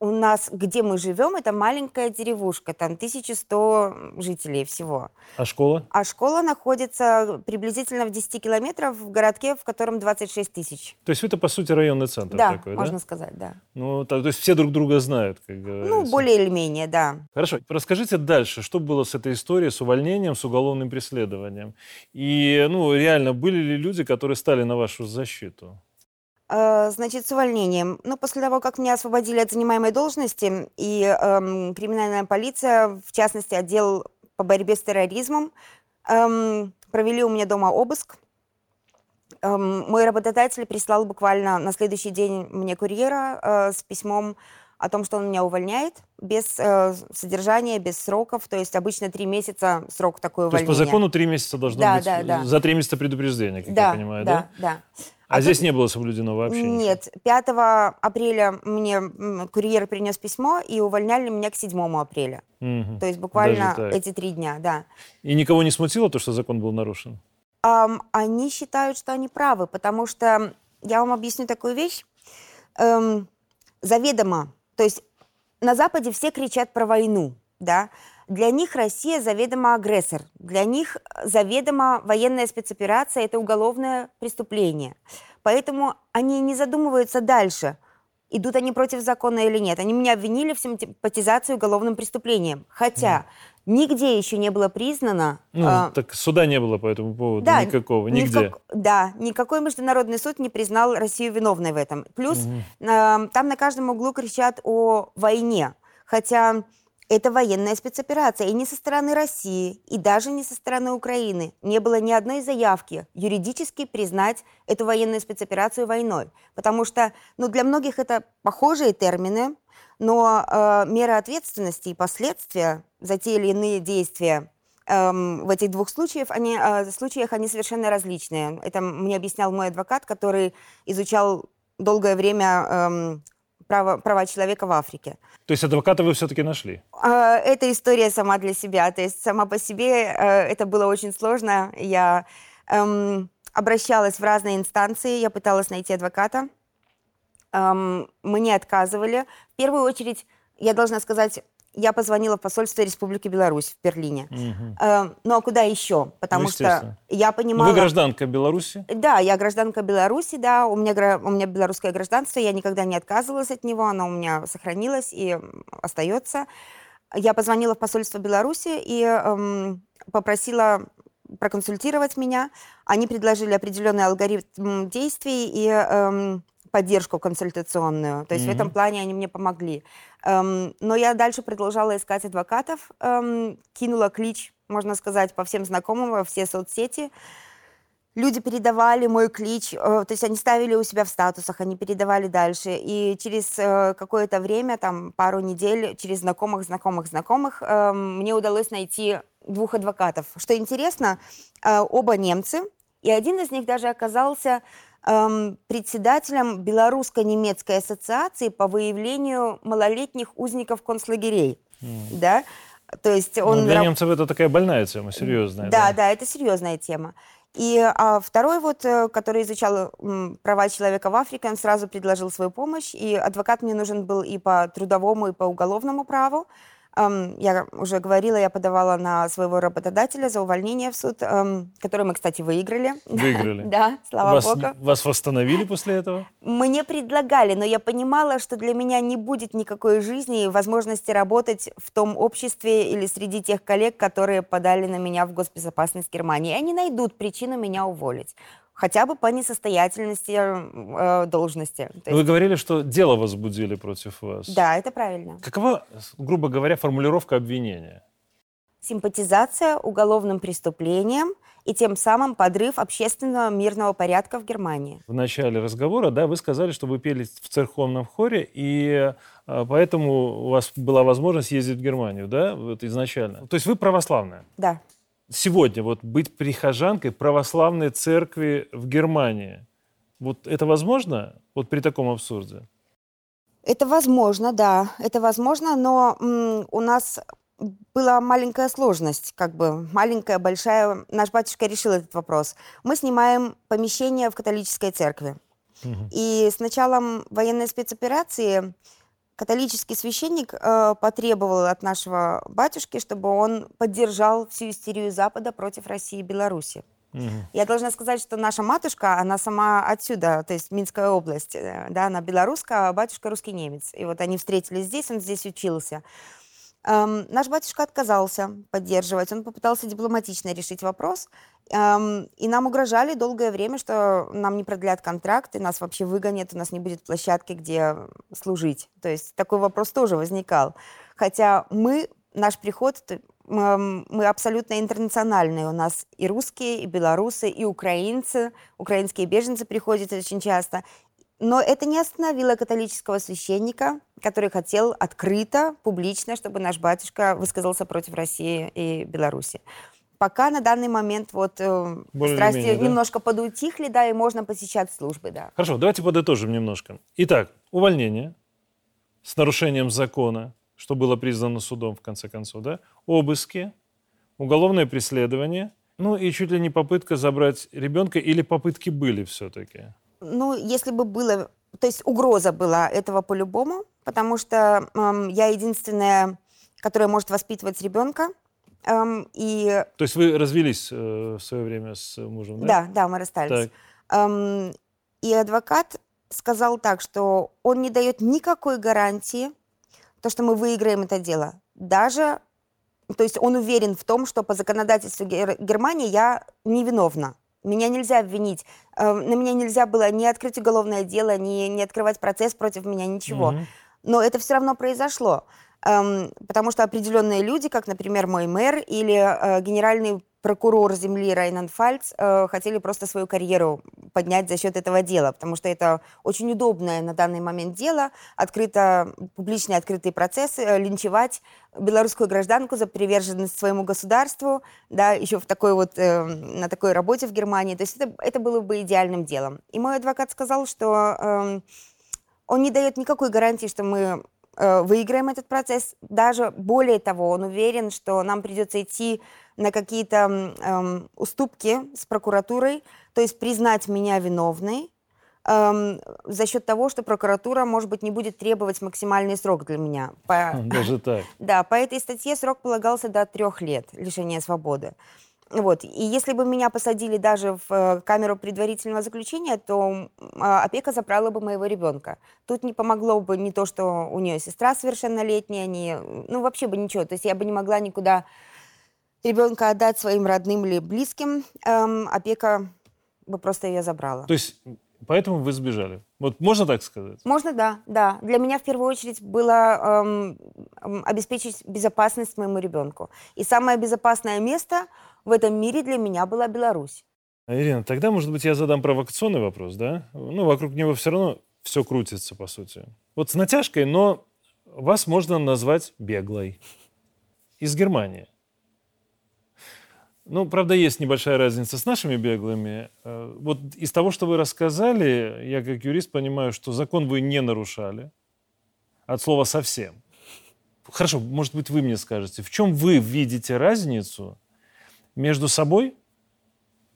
Speaker 2: У нас, где мы живем, это маленькая деревушка, там 1100 жителей всего.
Speaker 1: А школа?
Speaker 2: А школа находится приблизительно в 10 километров в городке, в котором 26 тысяч.
Speaker 1: То есть это, по сути, районный центр
Speaker 2: да,
Speaker 1: такой,
Speaker 2: можно
Speaker 1: да?
Speaker 2: сказать, да.
Speaker 1: Ну, то, то есть все друг друга знают, как говорится.
Speaker 2: Ну, более или менее, да.
Speaker 1: Хорошо, расскажите дальше, что было с этой историей, с увольнением, с уголовным преследованием. И, ну, реально, были ли люди, которые стали на вашу защиту?
Speaker 2: Э, Значит, с увольнением. Ну, после того, как меня освободили от занимаемой должности, и эм, криминальная полиция, в частности, отдел по борьбе с терроризмом, эм, провели у меня дома обыск. Эм, мой работодатель прислал буквально на следующий день мне курьера э, с письмом о том, что он меня увольняет без э, содержания, без сроков. То есть обычно три месяца срок такой
Speaker 1: То есть
Speaker 2: увольнения.
Speaker 1: по закону три месяца должно
Speaker 2: Да,
Speaker 1: быть,
Speaker 2: да, да.
Speaker 1: за три месяца предупреждения, как
Speaker 2: да,
Speaker 1: я понимаю, да?
Speaker 2: да, да.
Speaker 1: А,
Speaker 2: А
Speaker 1: здесь
Speaker 2: тут-
Speaker 1: не было соблюдено вообще?
Speaker 2: Нет, 5 апреля мне курьер принес письмо, и увольняли меня к 7 апреля.
Speaker 1: Мгм.
Speaker 2: То есть буквально эти три дня, да.
Speaker 1: И никого не смутило то, что закон был нарушен?
Speaker 2: Ам, они считают, что они правы, потому что я вам объясню такую вещь. Эм, заведомо, то есть на Западе все кричат про войну, да. Для них Россия заведомо агрессор. Для них заведомо военная спецоперация – это уголовное преступление. Поэтому они не задумываются дальше, идут они против закона или нет. Они меня обвинили в симпатизации уголовным преступлением. Хотя нигде еще не было признано...
Speaker 1: Ну,
Speaker 2: а,
Speaker 1: так суда не было по этому поводу
Speaker 2: да,
Speaker 1: никакого, нигде.
Speaker 2: как- да, никакой международный суд не признал Россию виновной в этом. Плюс
Speaker 1: Мгм.
Speaker 2: э, там на каждом углу кричат о войне, хотя это военная спецоперация, и не со стороны России, и даже не со стороны Украины. Не было ни одной заявки юридически признать эту военную спецоперацию войной. Потому что ну, для многих это похожие термины, но э, меры ответственности и последствия за те или иные действия эм, в этих двух случаях они, э, случаях они совершенно различные. Это мне объяснял мой адвокат, который изучал долгое время эм, право, права человека в Африке.
Speaker 1: То есть адвоката вы все-таки нашли?
Speaker 2: А, Эта история сама для себя, то есть сама по себе э, это было очень сложно. Я эм, обращалась в разные инстанции, я пыталась найти адвоката. Эм, мне отказывали. В первую очередь, я должна сказать, я позвонила в посольство Республики Беларусь в Берлине. Э, ну а куда еще? Потому
Speaker 1: Ну,
Speaker 2: что я
Speaker 1: Ну,
Speaker 2: понимала...
Speaker 1: Вы гражданка Беларуси?
Speaker 2: Да, я гражданка Беларуси, да, у меня, у меня белорусское гражданство, я никогда не отказывалась от него, оно у меня сохранилось и остается. Я позвонила в посольство Беларуси и эм, попросила проконсультировать меня. Они предложили определенный алгоритм действий и эм, поддержку консультационную. То есть в этом плане они мне помогли. Эм, но я дальше продолжала искать адвокатов, эм, кинула клич, можно сказать, по всем знакомым, во все соцсети. Люди передавали мой клич, э, то есть они ставили у себя в статусах, они передавали дальше. И через э, какое-то время, там пару недель, через знакомых, знакомых, знакомых, эм, мне удалось найти двух адвокатов. Что интересно, э, оба немцы, и один из них даже оказался эм, председателем Белорусско-немецкой ассоциации по выявлению малолетних узников концлагерей. Да? То есть
Speaker 1: Ну,
Speaker 2: он
Speaker 1: для немцев это такая больная тема, серьезная.
Speaker 2: да, да, это серьезная тема. И а, второй вот, э, который изучал права человека в Африке, он сразу предложил свою помощь, и адвокат мне нужен был и по трудовому, и по уголовному праву. Я уже говорила, я подавала на своего работодателя за увольнение в суд, который мы, кстати, выиграли.
Speaker 1: Выиграли.
Speaker 2: Да, слава
Speaker 1: вас,
Speaker 2: богу.
Speaker 1: вас восстановили после этого?
Speaker 2: Мне предлагали, но я понимала, что для меня не будет никакой жизни и возможности работать в том обществе или среди тех коллег, которые подали на меня в госбезопасность Германии. И они найдут причину меня уволить. Хотя бы по несостоятельности э, должности. То
Speaker 1: Вы
Speaker 2: есть-
Speaker 1: говорили, что дело возбудили против вас.
Speaker 2: да, это правильно.
Speaker 1: Какова, грубо говоря, формулировка обвинения?
Speaker 2: Симпатизация уголовным преступлением и тем самым подрыв общественного мирного порядка в Германии.
Speaker 1: В начале разговора, да, вы сказали, что вы пели в церковном хоре, и э, поэтому у вас была возможность ездить в Германию, да, вот изначально. То есть вы православная.
Speaker 2: Да.
Speaker 1: Сегодня вот быть прихожанкой православной церкви в Германии, вот это возможно вот при таком абсурде?
Speaker 2: Это возможно, да, это возможно, но м, у нас была маленькая сложность, как бы маленькая, большая. Наш батюшка решил этот вопрос. Мы снимаем помещение в католической церкви.
Speaker 1: Мгм.
Speaker 2: И с началом военной спецоперации католический священник э, потребовал от нашего батюшки, чтобы он поддержал всю истерию Запада против России и Беларуси.
Speaker 1: Мгм.
Speaker 2: Я должна сказать, что наша матушка, она сама отсюда, то есть Минская область, э, да, она белорусская, а батюшка русский немец. И вот они встретились здесь, он здесь учился. Эм, наш батюшка отказался поддерживать, он попытался дипломатично решить вопрос, эм, и нам угрожали долгое время, что нам не продлят контракт, и нас вообще выгонят, у нас не будет площадки, где служить. То есть такой вопрос тоже возникал. Хотя мы, наш приход, мы абсолютно интернациональные. У нас и русские, и белорусы, и украинцы. Украинские беженцы приходят очень часто. Но это не остановило католического священника, который хотел открыто, публично, чтобы наш батюшка высказался против России и Беларуси. Пока на данный момент вот э,
Speaker 1: Более
Speaker 2: страсти
Speaker 1: менее, да?
Speaker 2: немножко подутихли, да, и можно посещать службы, да.
Speaker 1: Хорошо, давайте подытожим немножко. Итак, увольнение с нарушением закона, что было признано судом в конце концов, да? Обыски, уголовное преследование, ну и чуть ли не попытка забрать ребенка, или попытки были все-таки?
Speaker 2: Ну, если бы было... То есть угроза была этого по-любому, потому что эм, я единственная, которая может воспитывать ребенка. Эм, и
Speaker 1: То есть вы развелись э, в свое время с мужем, да?
Speaker 2: да, да, мы расстались.
Speaker 1: Так.
Speaker 2: Эм, и адвокат сказал так, что он не дает никакой гарантии, то, что мы выиграем это дело. Даже, то есть он уверен в том, что по законодательству Гер- Германии я невиновна. Меня нельзя обвинить. Э, на меня нельзя было ни открыть уголовное дело, ни, ни открывать процесс против меня, ничего.
Speaker 1: Мгм.
Speaker 2: Но это все равно произошло. Эм, потому что определенные люди, как, например, мой мэр или э, генеральный прокурор земли Райнан-Фальц, э, хотели просто свою карьеру поднять за счет этого дела, потому что это очень удобное на данный момент дело, открыто, публичные открытые процессы, э, линчевать белорусскую гражданку за приверженность своему государству, да, еще в такой вот, э, на такой работе в Германии. То есть это, это было бы идеальным делом. И мой адвокат сказал, что эм, он не дает никакой гарантии, что мы э, выиграем этот процесс. Даже более того, он уверен, что нам придется идти на какие-то эм, уступки с прокуратурой, то есть признать меня виновной, эм, за счет того, что прокуратура, может быть, не будет требовать максимальный срок для меня.
Speaker 1: По... Даже так?
Speaker 2: Да, по этой статье срок полагался до трех лет лишения свободы. Вот. И если бы меня посадили даже в э, камеру предварительного заключения, то а, опека забрала бы моего ребенка. Тут не помогло бы не то, что у нее сестра совершеннолетняя, не, ну вообще бы ничего. То есть я бы не могла никуда ребенка отдать своим родным или близким. Эм, опека бы просто ее забрала.
Speaker 1: То есть поэтому вы сбежали? Вот можно так сказать?
Speaker 2: Можно, да, да. Для меня в первую очередь было эм, обеспечить безопасность моему ребенку. И самое безопасное место – в этом мире для меня была Беларусь.
Speaker 1: Ирина, тогда, может быть, я задам провокационный вопрос, да? Ну, вокруг него все равно все крутится, по сути. Вот с натяжкой, но вас можно назвать беглой. Из Германии. Ну, правда, есть небольшая разница с нашими беглыми. Э, вот из того, что вы рассказали, я как юрист понимаю, что закон вы не нарушали. От слова совсем. Хорошо, может быть, вы мне скажете, в чем вы видите разницу между собой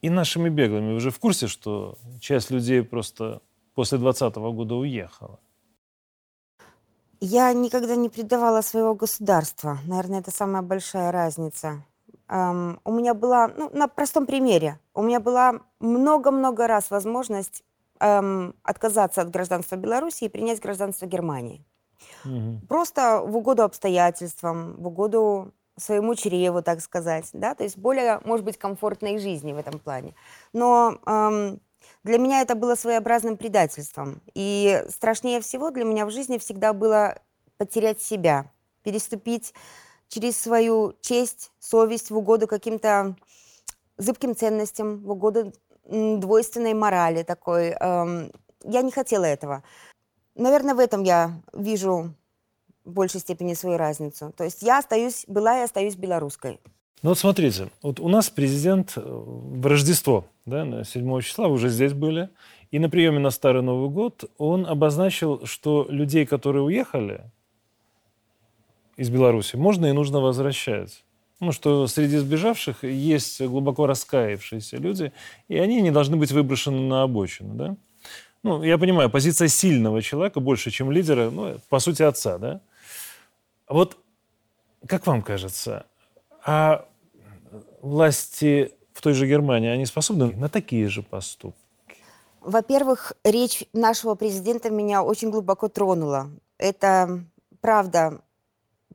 Speaker 1: и нашими беглыми. Вы же в курсе, что часть людей просто после 2020 года уехала?
Speaker 2: Я никогда не предавала своего государства. Наверное, это самая большая разница. Um, у меня была, ну, на простом примере, у меня была много-много раз возможность um, отказаться от гражданства Беларуси и принять гражданство Германии. Угу. Просто в угоду обстоятельствам, в угоду своему чреву, так сказать, да, то есть более, может быть, комфортной жизни в этом плане. Но эм, для меня это было своеобразным предательством. И страшнее всего для меня в жизни всегда было потерять себя, переступить через свою честь, совесть в угоду каким-то зыбким ценностям, в угоду двойственной морали такой. Эм, я не хотела этого. Наверное, в этом я вижу в большей степени свою разницу. То есть я остаюсь, была и остаюсь белорусской.
Speaker 1: Ну вот смотрите, вот у нас президент э, в Рождество, да, на 7 числа, вы уже здесь были, и на приеме на Старый Новый год он обозначил, что людей, которые уехали из Беларуси, можно и нужно возвращать. Ну, что среди сбежавших есть глубоко раскаявшиеся люди, и они не должны быть выброшены на обочину, да? Ну, я понимаю, позиция сильного человека больше, чем лидера, ну, по сути, отца, да? Вот как вам кажется, а власти в той же Германии, они способны на такие же поступки?
Speaker 2: Во-первых, речь нашего президента меня очень глубоко тронула. Это, правда,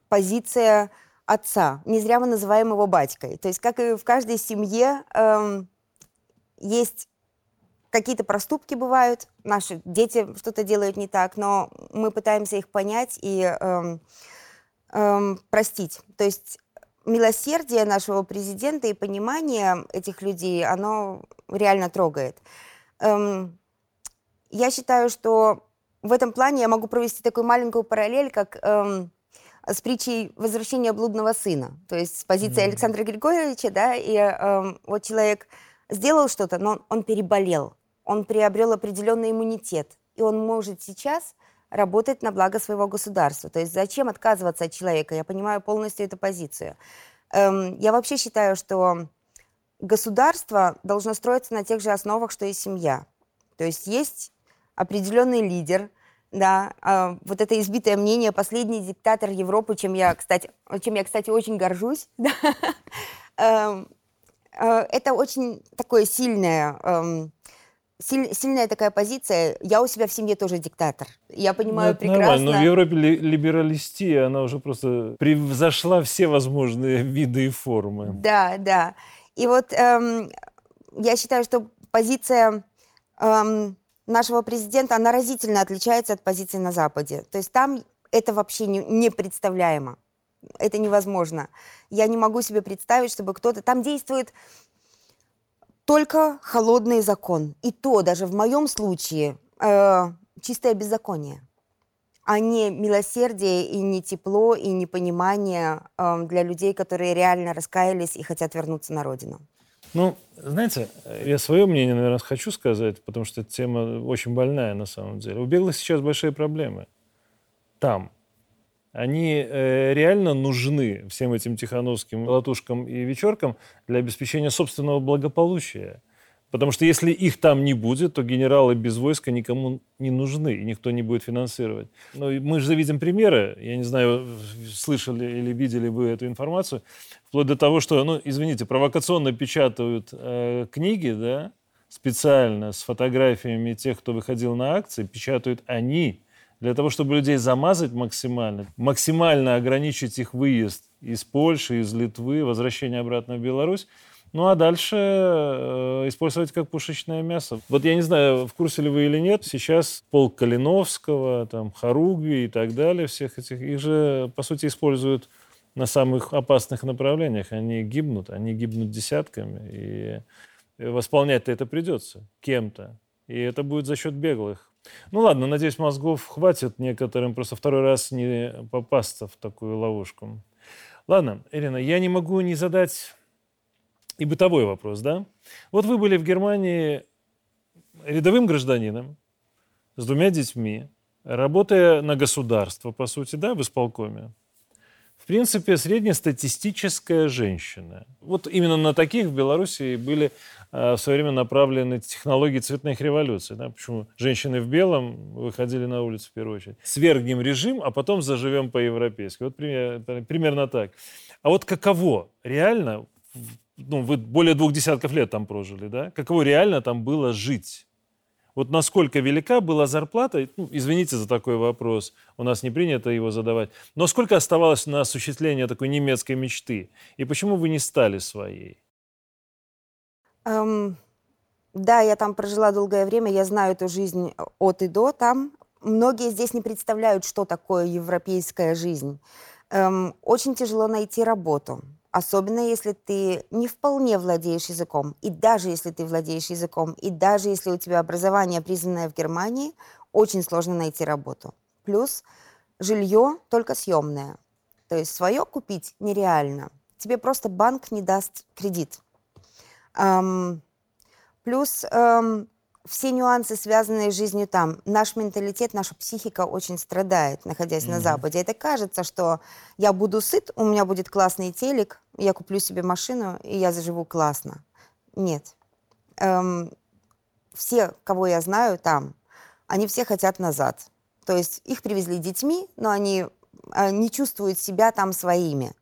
Speaker 2: позиция отца. Не зря мы называем его батькой. То есть, как и в каждой семье, эм, есть какие-то проступки бывают, наши дети что-то делают не так, но мы пытаемся их понять и эм, эм, простить. То есть милосердие нашего президента и понимание этих людей, оно реально трогает. Эм, я считаю, что в этом плане я могу провести такую маленькую параллель, как эм, с притчей возвращения блудного сына. То есть с позиции mm-hmm. Александра Григорьевича, да, и эм, вот человек сделал что-то, но он переболел, он приобрел определенный иммунитет, и он может сейчас работать на благо своего государства. То есть зачем отказываться от человека? Я понимаю полностью эту позицию. Эм, я вообще считаю, что государство должно строиться на тех же основах, что и семья. То есть есть определенный лидер, да, э, вот это избитое мнение, последний диктатор Европы, чем я, кстати, чем я, кстати, очень горжусь. Да. Эм, э, это очень такое сильное силь, сильная такая позиция. Я у себя в семье тоже диктатор. Я понимаю ну, прекрасно. Нормально,
Speaker 1: но в Европе либералистия, она уже просто превзошла все возможные виды и формы.
Speaker 2: Да, да. И вот эм, я считаю, что позиция эм, нашего президента, она разительно отличается от позиции на Западе. То есть там это вообще не, непредставляемо. Это невозможно. Я не могу себе представить, чтобы кто-то... Там действует только холодный закон. И то даже в моем случае э, чистое беззаконие, а не милосердие и не тепло и не понимание э, для людей, которые реально раскаялись и хотят вернуться на родину.
Speaker 1: Ну, знаете, я свое мнение, наверное, хочу сказать, потому что эта тема очень больная на самом деле. У беглых сейчас большие проблемы. Там, они э, реально нужны всем этим тихановским латушкам и вечеркам для обеспечения собственного благополучия. Потому что если их там не будет, то генералы без войска никому не нужны, и никто не будет финансировать. Но мы же видим примеры, я не знаю, слышали или видели вы эту информацию, вплоть до того, что, ну, извините, провокационно печатают э, книги, да, специально с фотографиями тех, кто выходил на акции, печатают они, для того, чтобы людей замазать максимально, максимально ограничить их выезд из Польши, из Литвы, возвращение обратно в Беларусь, ну а дальше э, использовать как пушечное мясо. Вот я не знаю, в курсе ли вы или нет, сейчас полк Калиновского, там, Харуги и так далее, всех этих, их же, по сути, используют на самых опасных направлениях. Они гибнут, они гибнут десятками, и восполнять-то это придется кем-то. И это будет за счет беглых. Ну ладно, надеюсь, мозгов хватит некоторым просто второй раз не попасться в такую ловушку. Ладно, Ирина, я не могу не задать и бытовой вопрос, да? Вот вы были в Германии рядовым гражданином с двумя детьми, работая на государство, по сути, да, в исполкоме. В принципе, среднестатистическая женщина. Вот именно на таких в Беларуси были э, в свое время направлены технологии цветных революций. Да? Почему женщины в белом выходили на улицу в первую очередь. Свергнем режим, а потом заживем по-европейски. Вот пример, примерно так. А вот каково реально ну, вы более двух десятков лет там прожили, да? Каково реально там было жить? Вот насколько велика была зарплата, ну, извините за такой вопрос, у нас не принято его задавать, но сколько оставалось на осуществление такой немецкой мечты? И почему вы не стали своей?
Speaker 2: Эм, да, я там прожила долгое время, я знаю эту жизнь от и до там. Многие здесь не представляют, что такое европейская жизнь. Эм, очень тяжело найти работу. Особенно если ты не вполне владеешь языком. И даже если ты владеешь языком, и даже если у тебя образование, признанное в Германии, очень сложно найти работу. Плюс жилье только съемное. То есть свое купить нереально. Тебе просто банк не даст кредит. Эм, плюс эм, все нюансы, связанные с жизнью там. Наш менталитет, наша психика очень страдает, находясь mm-hmm. на Западе. Это кажется, что я буду сыт, у меня будет классный телек, я куплю себе машину, и я заживу классно. Нет. Эм, все, кого я знаю там, они все хотят назад. То есть их привезли детьми, но они э, не чувствуют себя там своими,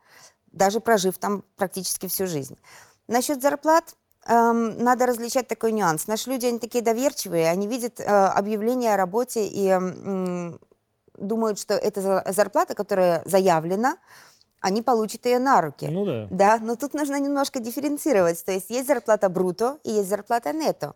Speaker 2: даже прожив там практически всю жизнь. Насчет зарплат, эм, надо различать такой нюанс. Наши люди, они такие доверчивые, они видят э, объявление о работе и э, думают, что это зарплата, которая заявлена, они получат ее на руки.
Speaker 1: Ну да.
Speaker 2: Да, но тут нужно немножко дифференцировать. То есть есть зарплата бруто и есть зарплата нетто.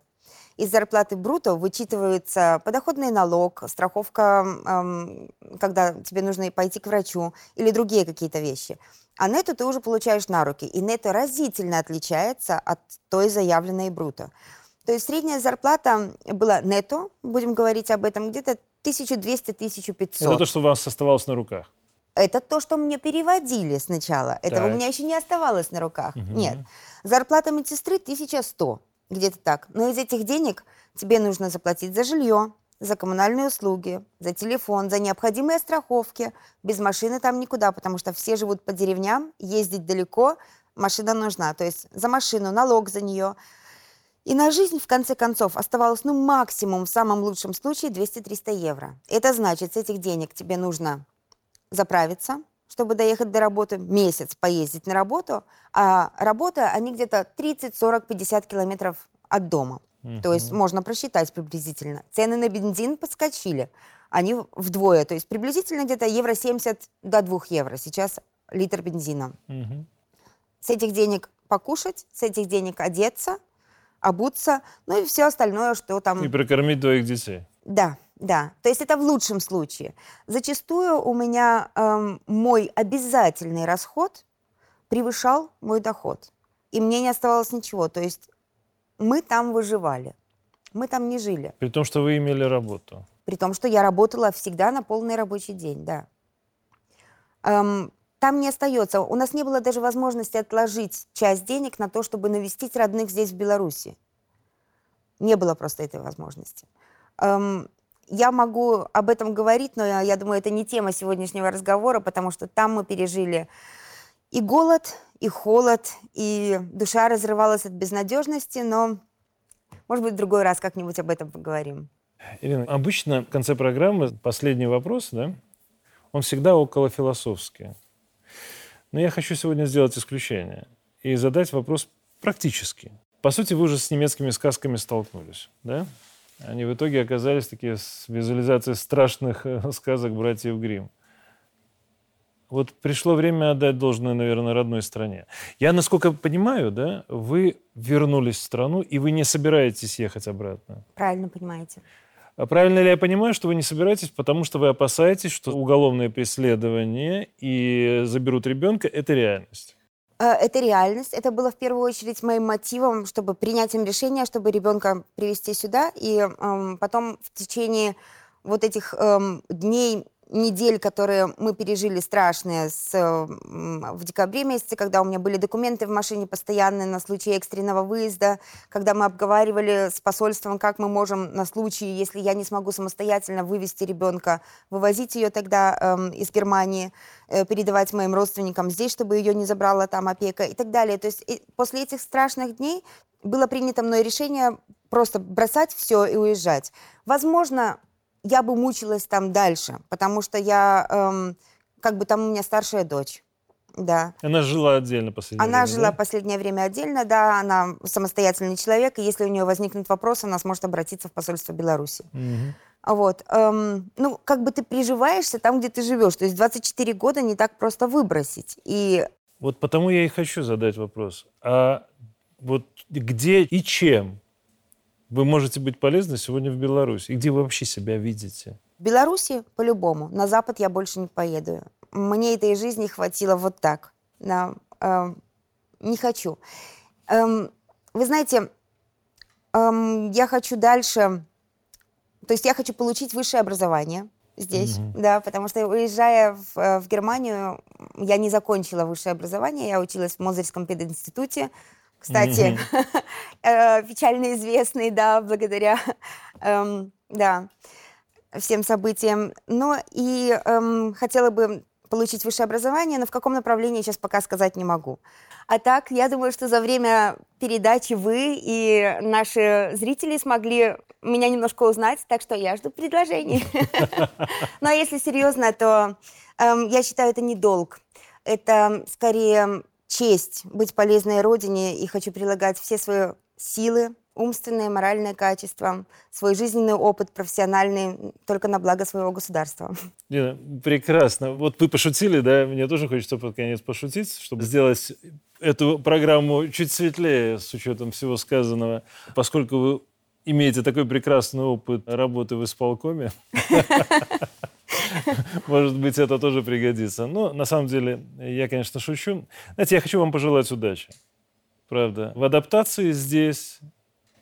Speaker 2: Из зарплаты бруто вычитывается подоходный налог, страховка, эм, когда тебе нужно пойти к врачу или другие какие-то вещи. А нету ты уже получаешь на руки. И нетто разительно отличается от той заявленной бруто. То есть средняя зарплата была нетто, будем говорить об этом, где-то 1200-1500.
Speaker 1: Это то, что у вас оставалось на руках?
Speaker 2: Это то, что мне переводили сначала. Этого так. у меня еще не оставалось на руках. Угу. Нет. Зарплата медсестры 1100, где-то так. Но из этих денег тебе нужно заплатить за жилье, за коммунальные услуги, за телефон, за необходимые страховки. Без машины там никуда, потому что все живут по деревням, ездить далеко, машина нужна. То есть за машину, налог за нее. И на жизнь, в конце концов, оставалось, ну, максимум, в самом лучшем случае, 200-300 евро. Это значит, с этих денег тебе нужно заправиться, чтобы доехать до работы, месяц поездить на работу, а работа, они где-то 30, 40, 50 километров от дома. Угу. То есть можно просчитать приблизительно. Цены на бензин подскочили. Они вдвое. То есть приблизительно где-то евро 70 до 2 евро сейчас литр бензина. Угу. С этих денег покушать, с этих денег одеться, обуться, ну и все остальное, что там...
Speaker 1: И прокормить двоих детей.
Speaker 2: Да, да. То есть это в лучшем случае. Зачастую у меня эм, мой обязательный расход превышал мой доход. И мне не оставалось ничего. То есть мы там выживали. Мы там не жили.
Speaker 1: При том, что вы имели работу.
Speaker 2: При том, что я работала всегда на полный рабочий день, да. Эм, там не остается. У нас не было даже возможности отложить часть денег на то, чтобы навестить родных здесь, в Беларуси. Не было просто этой возможности. Эм, я могу об этом говорить, но я, я думаю, это не тема сегодняшнего разговора, потому что там мы пережили и голод, и холод, и душа разрывалась от безнадежности, но Может быть, в другой раз как-нибудь об этом поговорим.
Speaker 1: Ирина, обычно в конце программы последний вопрос, да, он всегда около философский. Но я хочу сегодня сделать исключение и задать вопрос практически. По сути, вы уже с немецкими сказками столкнулись, да? Они в итоге оказались такие с визуализацией страшных э, сказок братьев Гримм. Вот пришло время отдать должное, наверное, родной стране. Я, насколько понимаю, да, вы вернулись в страну, и вы не собираетесь ехать обратно.
Speaker 2: Правильно понимаете.
Speaker 1: А правильно ли я понимаю, что вы не собираетесь, потому что вы опасаетесь, что уголовное преследование и заберут ребенка – это реальность?
Speaker 2: Э, это реальность. Это было в первую очередь моим мотивом, чтобы принятием решения, чтобы ребенка привести сюда. И эм, потом в течение вот этих эм, дней недель, которые мы пережили страшные с, в декабре месяце, когда у меня были документы в машине постоянные на случай экстренного выезда, когда мы обговаривали с посольством, как мы можем на случай, если я не смогу самостоятельно вывести ребенка, вывозить ее тогда эм, из Германии, э, передавать моим родственникам здесь, чтобы ее не забрала там опека и так далее. То есть и после этих страшных дней было принято мной решение просто бросать все и уезжать. Возможно, я бы мучилась там дальше, потому что я, эм, как бы там у меня старшая дочь. Да.
Speaker 1: Она жила отдельно последнее
Speaker 2: она
Speaker 1: время,
Speaker 2: Она жила
Speaker 1: да?
Speaker 2: последнее время отдельно, да, она самостоятельный человек, и если у нее возникнет вопрос, она сможет обратиться в посольство Беларуси.
Speaker 1: Угу.
Speaker 2: Вот. Эм, ну, как бы ты приживаешься там, где ты живешь. То есть 24 года не так просто выбросить. И...
Speaker 1: Вот потому я и хочу задать вопрос. А вот где и чем вы можете быть полезны сегодня в Беларуси? И где вы вообще себя видите?
Speaker 2: В Беларуси по-любому. На Запад я больше не поеду. Мне этой жизни хватило вот так. Да, э, не хочу. Эм, вы знаете, эм, я хочу дальше... То есть я хочу получить высшее образование здесь, mm-hmm. да, потому что уезжая в, в Германию, я не закончила высшее образование, я училась в Мозырском пединституте, кстати, mm-hmm. печально известный, да, благодаря, эм, да, всем событиям. Но и эм, хотела бы получить высшее образование, но в каком направлении сейчас пока сказать не могу. А так, я думаю, что за время передачи вы и наши зрители смогли меня немножко узнать, так что я жду предложений. Но если серьезно, то эм, я считаю, это не долг. Это скорее честь быть полезной Родине и хочу прилагать все свои силы, умственные, моральные качества, свой жизненный опыт профессиональный только на благо своего государства.
Speaker 1: Лена, прекрасно. Вот вы пошутили, да? Мне тоже хочется под конец пошутить, чтобы сделать эту программу чуть светлее с учетом всего сказанного. Поскольку вы имеете такой прекрасный опыт работы в исполкоме, Может быть, это тоже пригодится. Но на самом деле, я, конечно, шучу. Знаете, я хочу вам пожелать удачи. Правда. В адаптации здесь,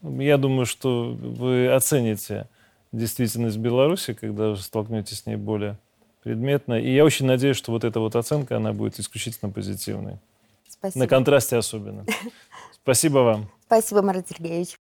Speaker 1: я думаю, что вы оцените действительность Беларуси, когда столкнетесь с ней более предметно. И я очень надеюсь, что вот эта вот оценка, она будет исключительно позитивной.
Speaker 2: Спасибо.
Speaker 1: На контрасте особенно. Спасибо вам.
Speaker 2: Спасибо, Марат Сергеевич.